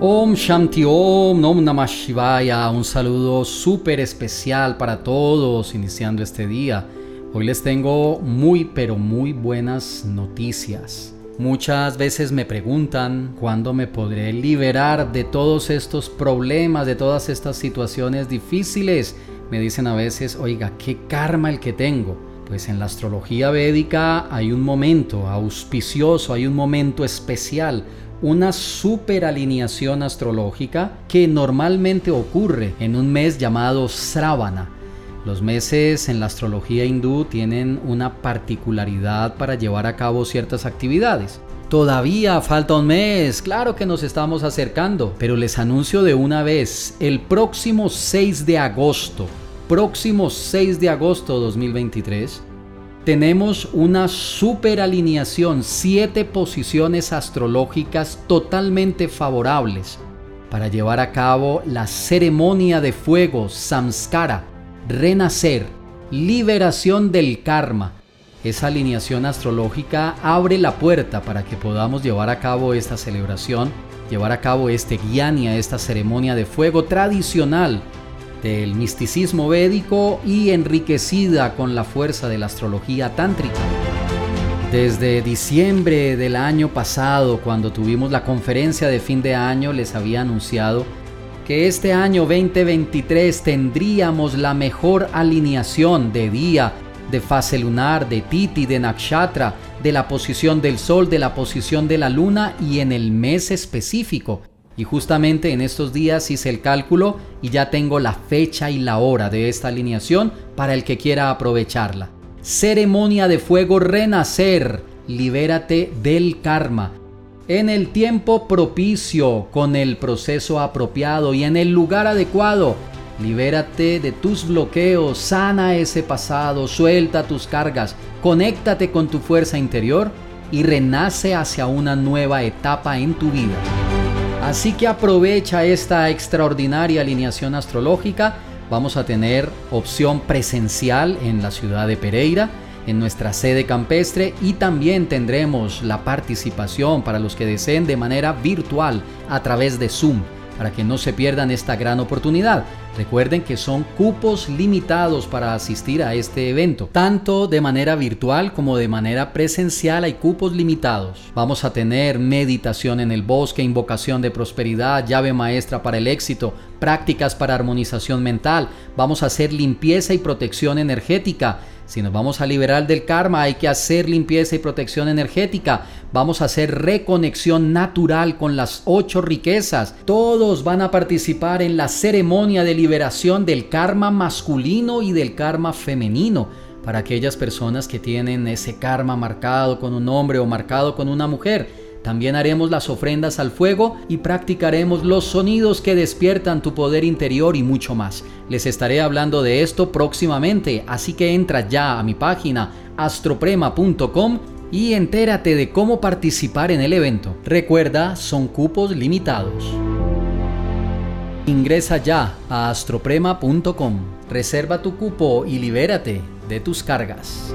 Om Shanti Om Nom Namah Shivaya. Un saludo súper especial para todos iniciando este día. Hoy les tengo muy pero muy buenas noticias. Muchas veces me preguntan cuándo me podré liberar de todos estos problemas, de todas estas situaciones difíciles. Me dicen a veces, oiga, qué karma el que tengo. Pues en la astrología védica hay un momento auspicioso, hay un momento especial, una superalineación astrológica que normalmente ocurre en un mes llamado Sravana. Los meses en la astrología hindú tienen una particularidad para llevar a cabo ciertas actividades. Todavía falta un mes, claro que nos estamos acercando, pero les anuncio de una vez, el próximo 6 de agosto, próximo 6 de agosto 2023, tenemos una superalineación, siete posiciones astrológicas totalmente favorables para llevar a cabo la ceremonia de fuego, samskara, renacer, liberación del karma. Esa alineación astrológica abre la puerta para que podamos llevar a cabo esta celebración, llevar a cabo este guiania, esta ceremonia de fuego tradicional del misticismo védico y enriquecida con la fuerza de la astrología tántrica. Desde diciembre del año pasado, cuando tuvimos la conferencia de fin de año, les había anunciado que este año 2023 tendríamos la mejor alineación de día, de fase lunar, de titi, de nakshatra, de la posición del sol, de la posición de la luna y en el mes específico. Y justamente en estos días hice el cálculo y ya tengo la fecha y la hora de esta alineación para el que quiera aprovecharla. Ceremonia de fuego renacer, libérate del karma. En el tiempo propicio, con el proceso apropiado y en el lugar adecuado, libérate de tus bloqueos, sana ese pasado, suelta tus cargas, conéctate con tu fuerza interior y renace hacia una nueva etapa en tu vida. Así que aprovecha esta extraordinaria alineación astrológica. Vamos a tener opción presencial en la ciudad de Pereira, en nuestra sede campestre y también tendremos la participación para los que deseen de manera virtual a través de Zoom para que no se pierdan esta gran oportunidad. Recuerden que son cupos limitados para asistir a este evento. Tanto de manera virtual como de manera presencial hay cupos limitados. Vamos a tener meditación en el bosque, invocación de prosperidad, llave maestra para el éxito, prácticas para armonización mental. Vamos a hacer limpieza y protección energética si nos vamos a liberar del karma, hay que hacer limpieza y protección energética. Vamos a hacer reconexión natural con las ocho riquezas. Todos van a participar en la ceremonia de liberación del karma masculino y del karma femenino. Para aquellas personas que tienen ese karma marcado con un hombre o marcado con una mujer también haremos las ofrendas al fuego y practicaremos los sonidos que despiertan tu poder interior y mucho más. Les estaré hablando de esto próximamente, así que entra ya a mi página astroprema.com y entérate de cómo participar en el evento. Recuerda, son cupos limitados. Ingresa ya a astroprema.com, reserva tu cupo y libérate de tus cargas.